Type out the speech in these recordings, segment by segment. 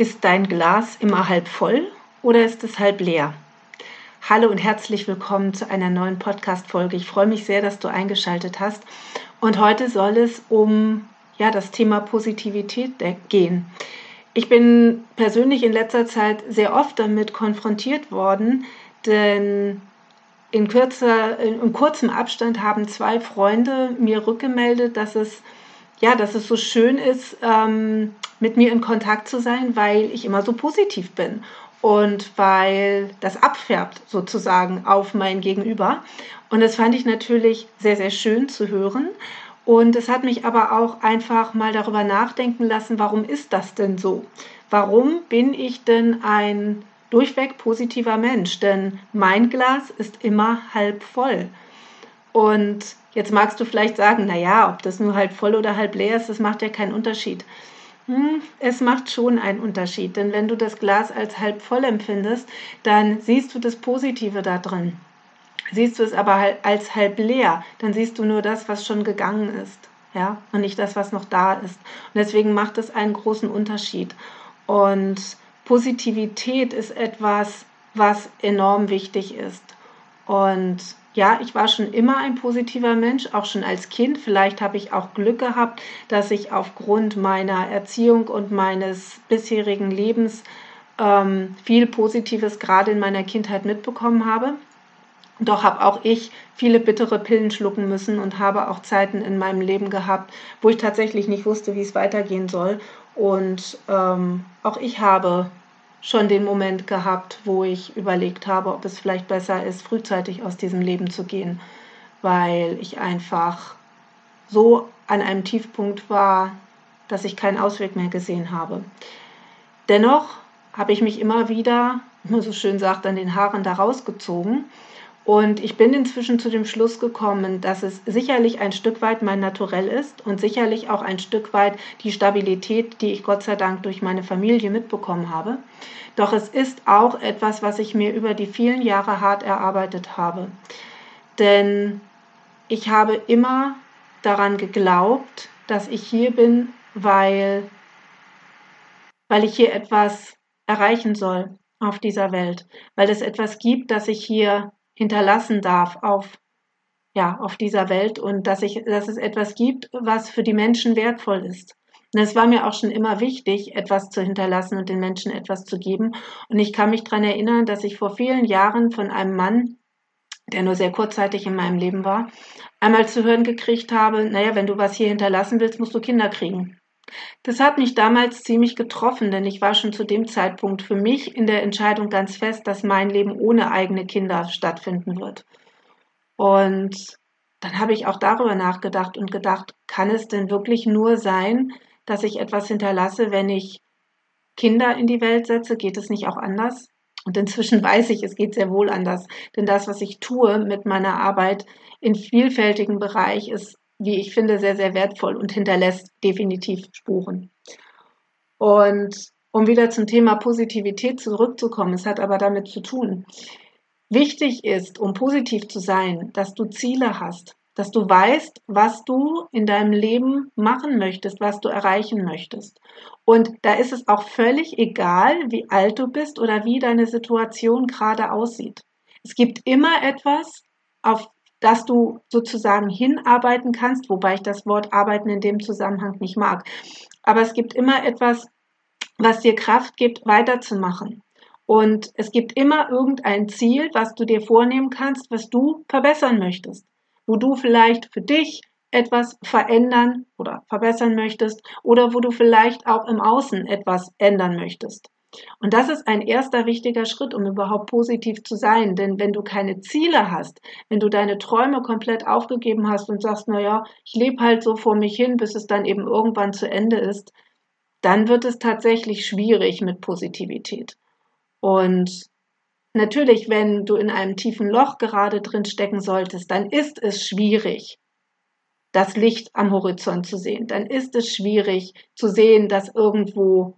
Ist dein Glas immer halb voll oder ist es halb leer? Hallo und herzlich willkommen zu einer neuen Podcast-Folge. Ich freue mich sehr, dass du eingeschaltet hast. Und heute soll es um ja, das Thema Positivität gehen. Ich bin persönlich in letzter Zeit sehr oft damit konfrontiert worden, denn in, kürzer, in kurzem Abstand haben zwei Freunde mir rückgemeldet, dass es ja, dass es so schön ist, ähm, mit mir in Kontakt zu sein, weil ich immer so positiv bin und weil das abfärbt sozusagen auf mein Gegenüber. Und das fand ich natürlich sehr, sehr schön zu hören. Und es hat mich aber auch einfach mal darüber nachdenken lassen, warum ist das denn so? Warum bin ich denn ein durchweg positiver Mensch? Denn mein Glas ist immer halb voll. Und jetzt magst du vielleicht sagen, naja, ob das nur halb voll oder halb leer ist, das macht ja keinen Unterschied. Hm, es macht schon einen Unterschied, denn wenn du das Glas als halb voll empfindest, dann siehst du das Positive da drin. Siehst du es aber als halb leer, dann siehst du nur das, was schon gegangen ist, ja, und nicht das, was noch da ist. Und deswegen macht es einen großen Unterschied. Und Positivität ist etwas, was enorm wichtig ist. Und ja, ich war schon immer ein positiver Mensch, auch schon als Kind. Vielleicht habe ich auch Glück gehabt, dass ich aufgrund meiner Erziehung und meines bisherigen Lebens ähm, viel Positives gerade in meiner Kindheit mitbekommen habe. Doch habe auch ich viele bittere Pillen schlucken müssen und habe auch Zeiten in meinem Leben gehabt, wo ich tatsächlich nicht wusste, wie es weitergehen soll. Und ähm, auch ich habe schon den Moment gehabt, wo ich überlegt habe, ob es vielleicht besser ist, frühzeitig aus diesem Leben zu gehen, weil ich einfach so an einem Tiefpunkt war, dass ich keinen Ausweg mehr gesehen habe. Dennoch habe ich mich immer wieder, wie man so schön sagt, an den Haaren da rausgezogen und ich bin inzwischen zu dem Schluss gekommen, dass es sicherlich ein Stück weit mein Naturell ist und sicherlich auch ein Stück weit die Stabilität, die ich Gott sei Dank durch meine Familie mitbekommen habe. Doch es ist auch etwas, was ich mir über die vielen Jahre hart erarbeitet habe. Denn ich habe immer daran geglaubt, dass ich hier bin, weil, weil ich hier etwas erreichen soll auf dieser Welt, weil es etwas gibt, das ich hier hinterlassen darf auf, ja, auf dieser Welt und dass, ich, dass es etwas gibt, was für die Menschen wertvoll ist. Und es war mir auch schon immer wichtig, etwas zu hinterlassen und den Menschen etwas zu geben. Und ich kann mich daran erinnern, dass ich vor vielen Jahren von einem Mann, der nur sehr kurzzeitig in meinem Leben war, einmal zu hören gekriegt habe, naja, wenn du was hier hinterlassen willst, musst du Kinder kriegen. Das hat mich damals ziemlich getroffen, denn ich war schon zu dem Zeitpunkt für mich in der Entscheidung ganz fest, dass mein Leben ohne eigene Kinder stattfinden wird. Und dann habe ich auch darüber nachgedacht und gedacht, kann es denn wirklich nur sein, dass ich etwas hinterlasse, wenn ich Kinder in die Welt setze? Geht es nicht auch anders? Und inzwischen weiß ich, es geht sehr wohl anders. Denn das, was ich tue mit meiner Arbeit in vielfältigen Bereich, ist wie ich finde, sehr, sehr wertvoll und hinterlässt definitiv Spuren. Und um wieder zum Thema Positivität zurückzukommen, es hat aber damit zu tun. Wichtig ist, um positiv zu sein, dass du Ziele hast, dass du weißt, was du in deinem Leben machen möchtest, was du erreichen möchtest. Und da ist es auch völlig egal, wie alt du bist oder wie deine Situation gerade aussieht. Es gibt immer etwas, auf dass du sozusagen hinarbeiten kannst, wobei ich das Wort arbeiten in dem Zusammenhang nicht mag. Aber es gibt immer etwas, was dir Kraft gibt, weiterzumachen. Und es gibt immer irgendein Ziel, was du dir vornehmen kannst, was du verbessern möchtest, wo du vielleicht für dich etwas verändern oder verbessern möchtest oder wo du vielleicht auch im Außen etwas ändern möchtest. Und das ist ein erster wichtiger Schritt, um überhaupt positiv zu sein. Denn wenn du keine Ziele hast, wenn du deine Träume komplett aufgegeben hast und sagst, na ja, ich lebe halt so vor mich hin, bis es dann eben irgendwann zu Ende ist, dann wird es tatsächlich schwierig mit Positivität. Und natürlich, wenn du in einem tiefen Loch gerade drin stecken solltest, dann ist es schwierig, das Licht am Horizont zu sehen. Dann ist es schwierig zu sehen, dass irgendwo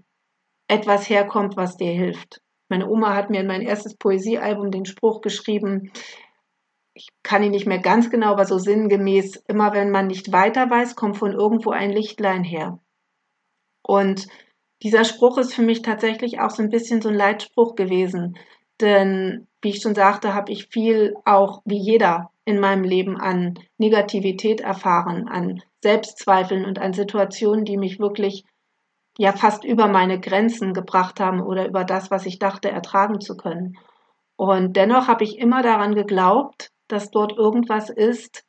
etwas herkommt, was dir hilft. Meine Oma hat mir in mein erstes Poesiealbum den Spruch geschrieben, ich kann ihn nicht mehr ganz genau, aber so sinngemäß, immer wenn man nicht weiter weiß, kommt von irgendwo ein Lichtlein her. Und Dieser Spruch ist für mich tatsächlich auch so ein bisschen so ein Leitspruch gewesen. Denn, wie ich schon sagte, habe ich viel auch wie jeder in meinem Leben an Negativität erfahren, an Selbstzweifeln und an Situationen, die mich wirklich ja fast über meine Grenzen gebracht haben oder über das, was ich dachte, ertragen zu können. Und dennoch habe ich immer daran geglaubt, dass dort irgendwas ist,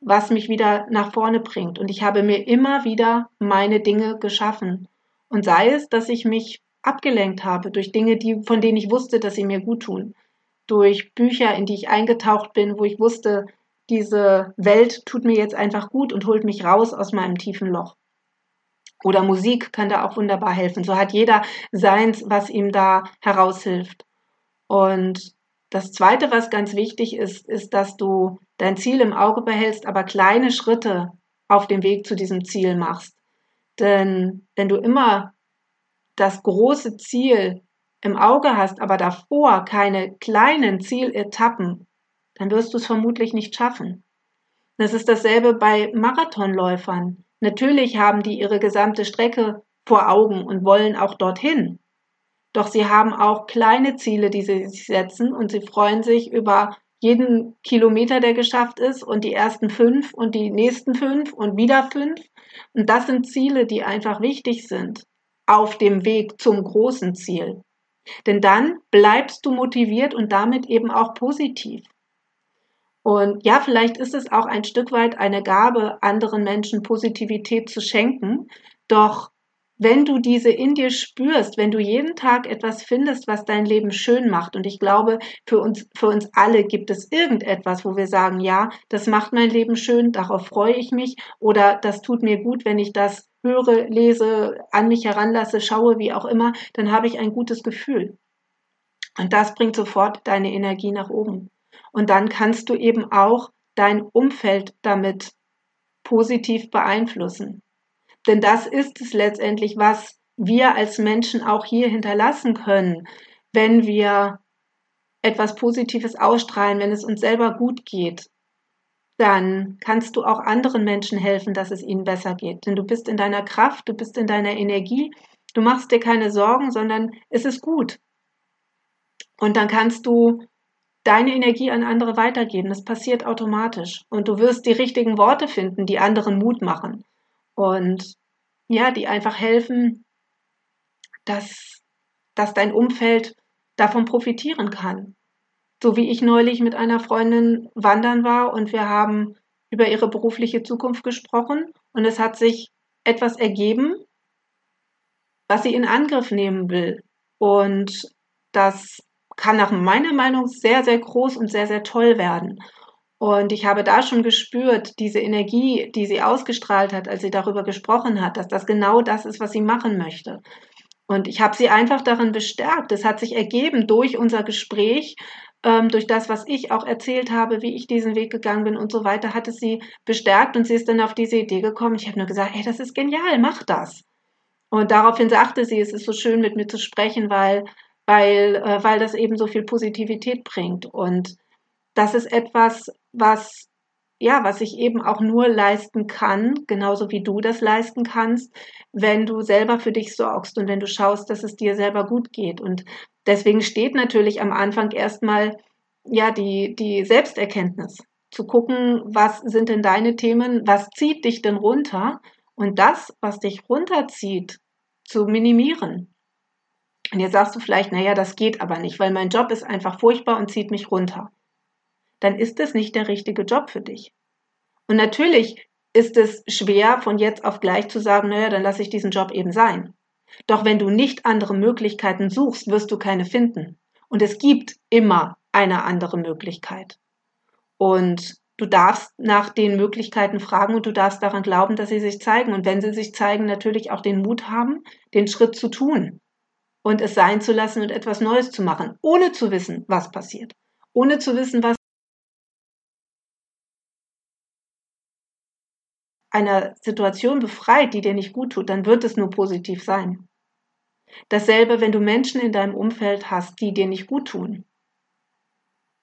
was mich wieder nach vorne bringt. Und ich habe mir immer wieder meine Dinge geschaffen. Und sei es, dass ich mich abgelenkt habe durch Dinge, die, von denen ich wusste, dass sie mir gut tun. Durch Bücher, in die ich eingetaucht bin, wo ich wusste, diese Welt tut mir jetzt einfach gut und holt mich raus aus meinem tiefen Loch. Oder Musik kann da auch wunderbar helfen. So hat jeder seins, was ihm da heraushilft. Und das Zweite, was ganz wichtig ist, ist, dass du dein Ziel im Auge behältst, aber kleine Schritte auf dem Weg zu diesem Ziel machst. Denn wenn du immer das große Ziel im Auge hast, aber davor keine kleinen Zieletappen, dann wirst du es vermutlich nicht schaffen. Das ist dasselbe bei Marathonläufern. Natürlich haben die ihre gesamte Strecke vor Augen und wollen auch dorthin. Doch sie haben auch kleine Ziele, die sie sich setzen und sie freuen sich über jeden Kilometer, der geschafft ist und die ersten fünf und die nächsten fünf und wieder fünf. Und das sind Ziele, die einfach wichtig sind auf dem Weg zum großen Ziel. Denn dann bleibst du motiviert und damit eben auch positiv. Und ja, vielleicht ist es auch ein Stück weit eine Gabe, anderen Menschen Positivität zu schenken. Doch wenn du diese in dir spürst, wenn du jeden Tag etwas findest, was dein Leben schön macht, und ich glaube, für uns, für uns alle gibt es irgendetwas, wo wir sagen, ja, das macht mein Leben schön, darauf freue ich mich, oder das tut mir gut, wenn ich das höre, lese, an mich heranlasse, schaue, wie auch immer, dann habe ich ein gutes Gefühl. Und das bringt sofort deine Energie nach oben. Und dann kannst du eben auch dein Umfeld damit positiv beeinflussen. Denn das ist es letztendlich, was wir als Menschen auch hier hinterlassen können, wenn wir etwas Positives ausstrahlen, wenn es uns selber gut geht, dann kannst du auch anderen Menschen helfen, dass es ihnen besser geht. Denn du bist in deiner Kraft, du bist in deiner Energie, du machst dir keine Sorgen, sondern es ist gut. Und dann kannst du deine Energie an andere weitergeben. Das passiert automatisch. Und du wirst die richtigen Worte finden, die anderen Mut machen. Und ja, die einfach helfen, dass, dass dein Umfeld davon profitieren kann. So wie ich neulich mit einer Freundin wandern war und wir haben über ihre berufliche Zukunft gesprochen und es hat sich etwas ergeben, was sie in Angriff nehmen will. Und das kann nach meiner Meinung sehr, sehr groß und sehr, sehr toll werden. Und ich habe da schon gespürt, diese Energie, die sie ausgestrahlt hat, als sie darüber gesprochen hat, dass das genau das ist, was sie machen möchte. Und ich habe sie einfach darin bestärkt. Es hat sich ergeben durch unser Gespräch, ähm, durch das, was ich auch erzählt habe, wie ich diesen Weg gegangen bin und so weiter, hat es sie bestärkt und sie ist dann auf diese Idee gekommen. Ich habe nur gesagt, hey, das ist genial, mach das. Und daraufhin sagte sie, es ist so schön mit mir zu sprechen, weil weil, äh, weil das eben so viel Positivität bringt. Und das ist etwas, was ja, was ich eben auch nur leisten kann, genauso wie du das leisten kannst, wenn du selber für dich sorgst und wenn du schaust, dass es dir selber gut geht. Und deswegen steht natürlich am Anfang erstmal ja die, die Selbsterkenntnis. Zu gucken, was sind denn deine Themen, was zieht dich denn runter und das, was dich runterzieht, zu minimieren. Und jetzt sagst du vielleicht, naja, das geht aber nicht, weil mein Job ist einfach furchtbar und zieht mich runter. Dann ist es nicht der richtige Job für dich. Und natürlich ist es schwer, von jetzt auf gleich zu sagen, naja, dann lasse ich diesen Job eben sein. Doch wenn du nicht andere Möglichkeiten suchst, wirst du keine finden. Und es gibt immer eine andere Möglichkeit. Und du darfst nach den Möglichkeiten fragen und du darfst daran glauben, dass sie sich zeigen. Und wenn sie sich zeigen, natürlich auch den Mut haben, den Schritt zu tun und es sein zu lassen und etwas Neues zu machen, ohne zu wissen, was passiert, ohne zu wissen, was einer Situation befreit, die dir nicht gut tut, dann wird es nur positiv sein. Dasselbe, wenn du Menschen in deinem Umfeld hast, die dir nicht gut tun,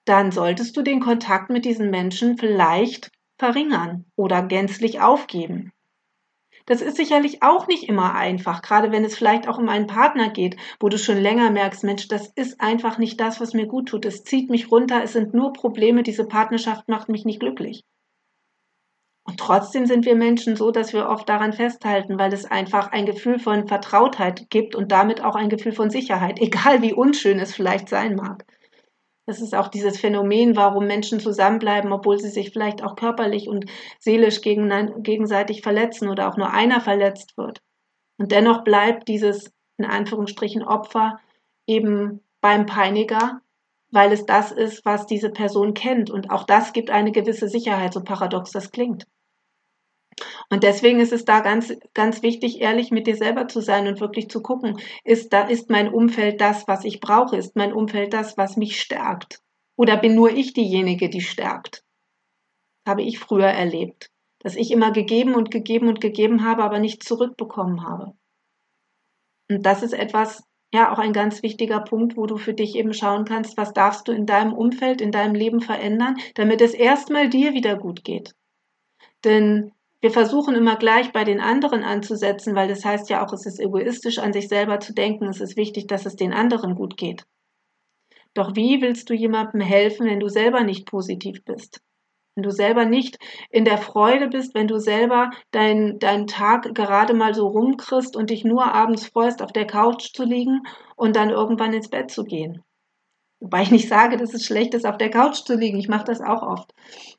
dann solltest du den Kontakt mit diesen Menschen vielleicht verringern oder gänzlich aufgeben. Das ist sicherlich auch nicht immer einfach, gerade wenn es vielleicht auch um einen Partner geht, wo du schon länger merkst, Mensch, das ist einfach nicht das, was mir gut tut. Es zieht mich runter, es sind nur Probleme, diese Partnerschaft macht mich nicht glücklich. Und trotzdem sind wir Menschen so, dass wir oft daran festhalten, weil es einfach ein Gefühl von Vertrautheit gibt und damit auch ein Gefühl von Sicherheit, egal wie unschön es vielleicht sein mag. Das ist auch dieses Phänomen, warum Menschen zusammenbleiben, obwohl sie sich vielleicht auch körperlich und seelisch gegenseitig verletzen oder auch nur einer verletzt wird. Und dennoch bleibt dieses in Anführungsstrichen Opfer eben beim Peiniger, weil es das ist, was diese Person kennt. Und auch das gibt eine gewisse Sicherheit, so paradox das klingt. Und deswegen ist es da ganz, ganz wichtig, ehrlich mit dir selber zu sein und wirklich zu gucken, ist da, ist mein Umfeld das, was ich brauche? Ist mein Umfeld das, was mich stärkt? Oder bin nur ich diejenige, die stärkt? Habe ich früher erlebt, dass ich immer gegeben und gegeben und gegeben habe, aber nichts zurückbekommen habe. Und das ist etwas, ja, auch ein ganz wichtiger Punkt, wo du für dich eben schauen kannst, was darfst du in deinem Umfeld, in deinem Leben verändern, damit es erstmal dir wieder gut geht. Denn wir versuchen immer gleich bei den anderen anzusetzen, weil das heißt ja auch, es ist egoistisch, an sich selber zu denken. Es ist wichtig, dass es den anderen gut geht. Doch wie willst du jemandem helfen, wenn du selber nicht positiv bist? Wenn du selber nicht in der Freude bist, wenn du selber deinen dein Tag gerade mal so rumkriegst und dich nur abends freust, auf der Couch zu liegen und dann irgendwann ins Bett zu gehen. Wobei ich nicht sage, dass es schlecht ist, auf der Couch zu liegen. Ich mache das auch oft.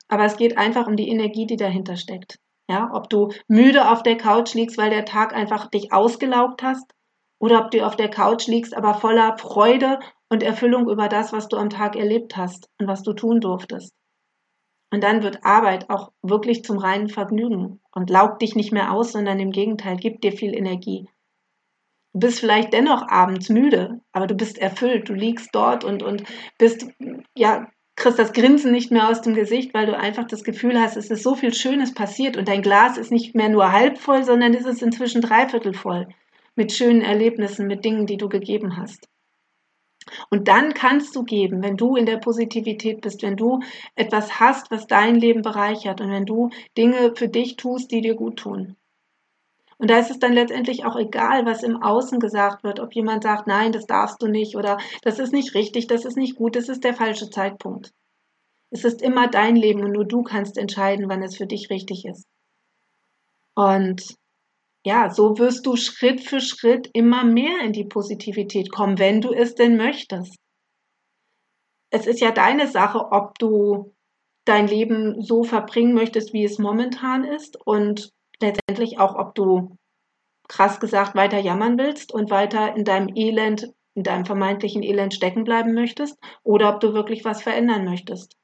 Aber es geht einfach um die Energie, die dahinter steckt. Ja, ob du müde auf der Couch liegst, weil der Tag einfach dich ausgelaugt hast, oder ob du auf der Couch liegst, aber voller Freude und Erfüllung über das, was du am Tag erlebt hast und was du tun durftest. Und dann wird Arbeit auch wirklich zum reinen Vergnügen und laugt dich nicht mehr aus, sondern im Gegenteil gibt dir viel Energie. Du bist vielleicht dennoch abends müde, aber du bist erfüllt. Du liegst dort und, und bist ja kriegst das Grinsen nicht mehr aus dem Gesicht, weil du einfach das Gefühl hast, es ist so viel Schönes passiert und dein Glas ist nicht mehr nur halb voll, sondern es ist inzwischen dreiviertel voll mit schönen Erlebnissen, mit Dingen, die du gegeben hast. Und dann kannst du geben, wenn du in der Positivität bist, wenn du etwas hast, was dein Leben bereichert und wenn du Dinge für dich tust, die dir gut tun. Und da ist es dann letztendlich auch egal, was im Außen gesagt wird, ob jemand sagt, nein, das darfst du nicht oder das ist nicht richtig, das ist nicht gut, das ist der falsche Zeitpunkt. Es ist immer dein Leben und nur du kannst entscheiden, wann es für dich richtig ist. Und ja, so wirst du Schritt für Schritt immer mehr in die Positivität kommen, wenn du es denn möchtest. Es ist ja deine Sache, ob du dein Leben so verbringen möchtest, wie es momentan ist und letztendlich auch, ob du krass gesagt weiter jammern willst und weiter in deinem Elend, in deinem vermeintlichen Elend stecken bleiben möchtest oder ob du wirklich was verändern möchtest.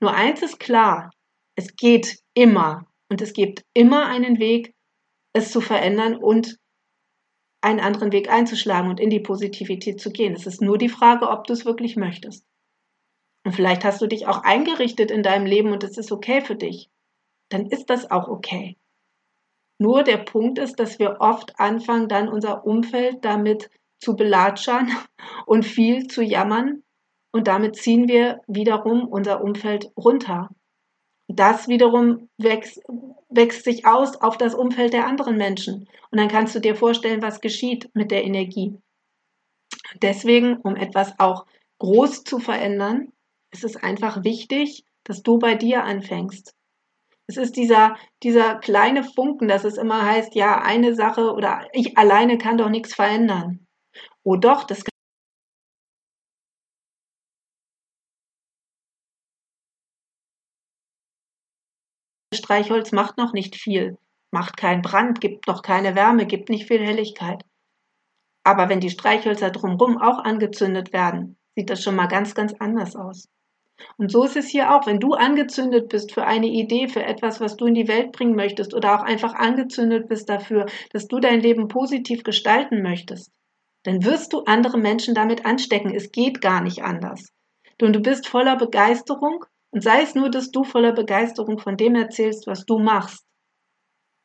Nur eins ist klar, es geht immer und es gibt immer einen Weg, es zu verändern und einen anderen Weg einzuschlagen und in die Positivität zu gehen. Es ist nur die Frage, ob du es wirklich möchtest. Und vielleicht hast du dich auch eingerichtet in deinem Leben und es ist okay für dich. Dann ist das auch okay. Nur der Punkt ist, dass wir oft anfangen, dann unser Umfeld damit zu belatschern und viel zu jammern. Und damit ziehen wir wiederum unser Umfeld runter. Das wiederum wächst, wächst sich aus auf das Umfeld der anderen Menschen. Und dann kannst du dir vorstellen, was geschieht mit der Energie. Deswegen, um etwas auch groß zu verändern, ist es einfach wichtig, dass du bei dir anfängst. Es ist dieser, dieser kleine Funken, dass es immer heißt, ja, eine Sache oder ich alleine kann doch nichts verändern. Oh doch, das Streichholz macht noch nicht viel, macht keinen Brand, gibt noch keine Wärme, gibt nicht viel Helligkeit. Aber wenn die Streichhölzer drumherum auch angezündet werden, sieht das schon mal ganz, ganz anders aus. Und so ist es hier auch, wenn du angezündet bist für eine Idee, für etwas, was du in die Welt bringen möchtest oder auch einfach angezündet bist dafür, dass du dein Leben positiv gestalten möchtest, dann wirst du andere Menschen damit anstecken. Es geht gar nicht anders. Und du bist voller Begeisterung und sei es nur, dass du voller Begeisterung von dem erzählst, was du machst.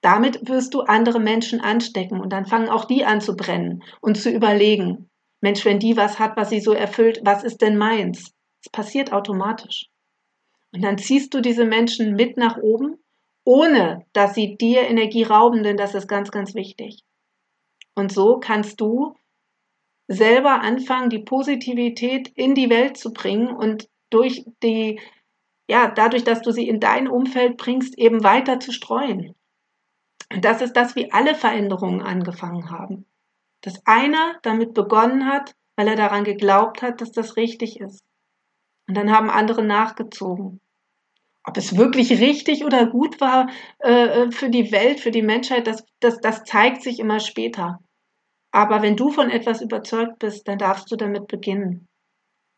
Damit wirst du andere Menschen anstecken und dann fangen auch die an zu brennen und zu überlegen, Mensch, wenn die was hat, was sie so erfüllt, was ist denn meins? Es passiert automatisch. Und dann ziehst du diese Menschen mit nach oben ohne dass sie dir Energie rauben, denn das ist ganz, ganz wichtig. Und so kannst du selber anfangen, die Positivität in die Welt zu bringen und durch die, ja, dadurch, dass du sie in dein Umfeld bringst, eben weiter zu streuen. Und das ist das, wie alle Veränderungen angefangen haben. Dass einer damit begonnen hat, weil er daran geglaubt hat, dass das richtig ist. Und dann haben andere nachgezogen. Ob es wirklich richtig oder gut war äh, für die Welt, für die Menschheit, das, das, das zeigt sich immer später. Aber wenn du von etwas überzeugt bist, dann darfst du damit beginnen.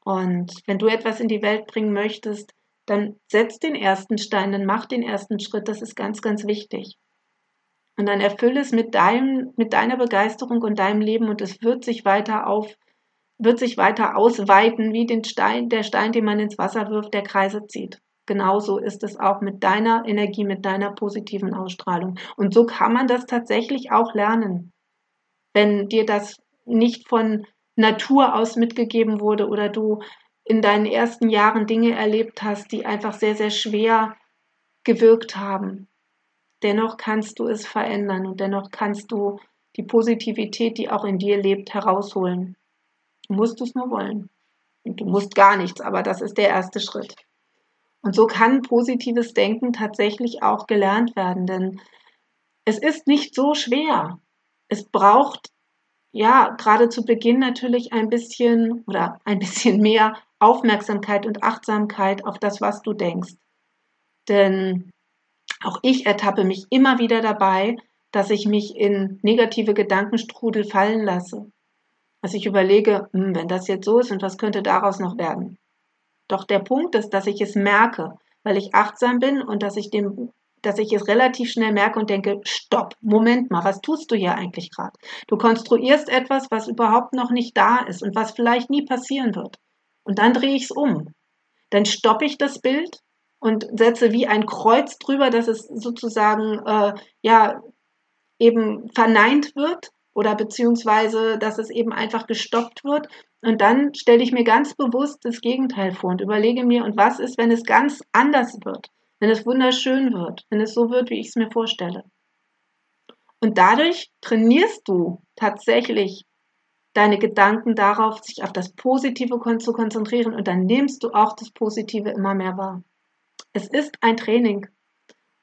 Und wenn du etwas in die Welt bringen möchtest, dann setz den ersten Stein, dann mach den ersten Schritt. Das ist ganz, ganz wichtig. Und dann erfülle es mit deinem, mit deiner Begeisterung und deinem Leben und es wird sich weiter auf, wird sich weiter ausweiten, wie den Stein, der Stein, den man ins Wasser wirft, der Kreise zieht. Genauso ist es auch mit deiner Energie, mit deiner positiven Ausstrahlung. Und so kann man das tatsächlich auch lernen wenn dir das nicht von Natur aus mitgegeben wurde oder du in deinen ersten Jahren Dinge erlebt hast, die einfach sehr, sehr schwer gewirkt haben. Dennoch kannst du es verändern und dennoch kannst du die Positivität, die auch in dir lebt, herausholen. Du musst es nur wollen. Und du musst gar nichts, aber das ist der erste Schritt. Und so kann positives Denken tatsächlich auch gelernt werden, denn es ist nicht so schwer es braucht ja gerade zu Beginn natürlich ein bisschen oder ein bisschen mehr Aufmerksamkeit und Achtsamkeit auf das, was du denkst. Denn auch ich ertappe mich immer wieder dabei, dass ich mich in negative Gedankenstrudel fallen lasse. Dass ich überlege, hm, wenn das jetzt so ist und was könnte daraus noch werden. Doch der Punkt ist, dass ich es merke, weil ich achtsam bin und dass ich dem dass ich es relativ schnell merke und denke, stopp, Moment mal, was tust du hier eigentlich gerade? Du konstruierst etwas, was überhaupt noch nicht da ist und was vielleicht nie passieren wird. Und dann drehe ich es um. Dann stoppe ich das Bild und setze wie ein Kreuz drüber, dass es sozusagen äh, ja eben verneint wird oder beziehungsweise dass es eben einfach gestoppt wird. Und dann stelle ich mir ganz bewusst das Gegenteil vor und überlege mir, und was ist, wenn es ganz anders wird? wenn es wunderschön wird, wenn es so wird, wie ich es mir vorstelle. Und dadurch trainierst du tatsächlich deine Gedanken darauf, sich auf das Positive zu konzentrieren und dann nimmst du auch das Positive immer mehr wahr. Es ist ein Training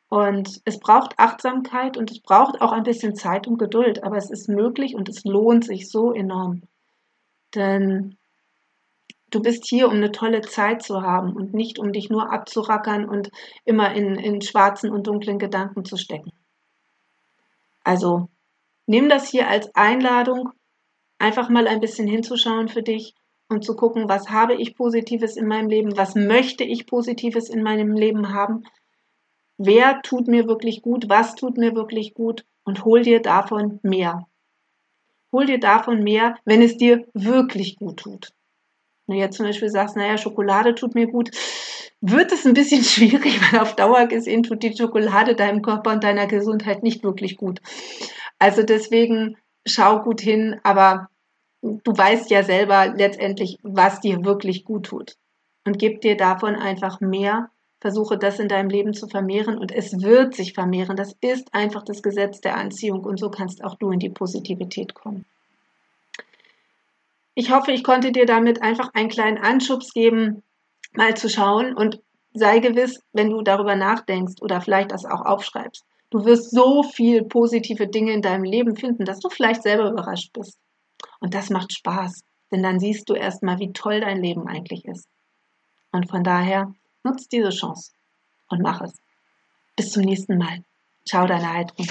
und es braucht Achtsamkeit und es braucht auch ein bisschen Zeit und Geduld, aber es ist möglich und es lohnt sich so enorm. Denn du bist hier, um eine tolle Zeit zu haben und nicht um dich nur abzurackern und immer in, in schwarzen und dunklen Gedanken zu stecken. Also nimm das hier als Einladung, einfach mal ein bisschen hinzuschauen für dich und zu gucken, was habe ich Positives in meinem Leben, was möchte ich Positives in meinem Leben haben, wer tut mir wirklich gut, was tut mir wirklich gut und hol dir davon mehr. Hol dir davon mehr, wenn es dir wirklich gut tut. Wenn du jetzt zum Beispiel sagst, naja, Schokolade tut mir gut, wird es ein bisschen schwierig, weil auf Dauer gesehen tut die Schokolade deinem Körper und deiner Gesundheit nicht wirklich gut. Also deswegen schau gut hin, aber du weißt ja selber letztendlich, was dir wirklich gut tut. Und gib dir davon einfach mehr, versuche das in deinem Leben zu vermehren und es wird sich vermehren. Das ist einfach das Gesetz der Anziehung und so kannst auch du in die Positivität kommen. Ich hoffe, ich konnte dir damit einfach einen kleinen Anschubs geben, mal zu schauen und sei gewiss, wenn du darüber nachdenkst oder vielleicht das auch aufschreibst. Du wirst so viel positive Dinge in deinem Leben finden, dass du vielleicht selber überrascht bist. Und das macht Spaß, denn dann siehst du erstmal, wie toll dein Leben eigentlich ist. Und von daher nutzt diese Chance und mach es. Bis zum nächsten Mal. Ciao, deine Heidrun.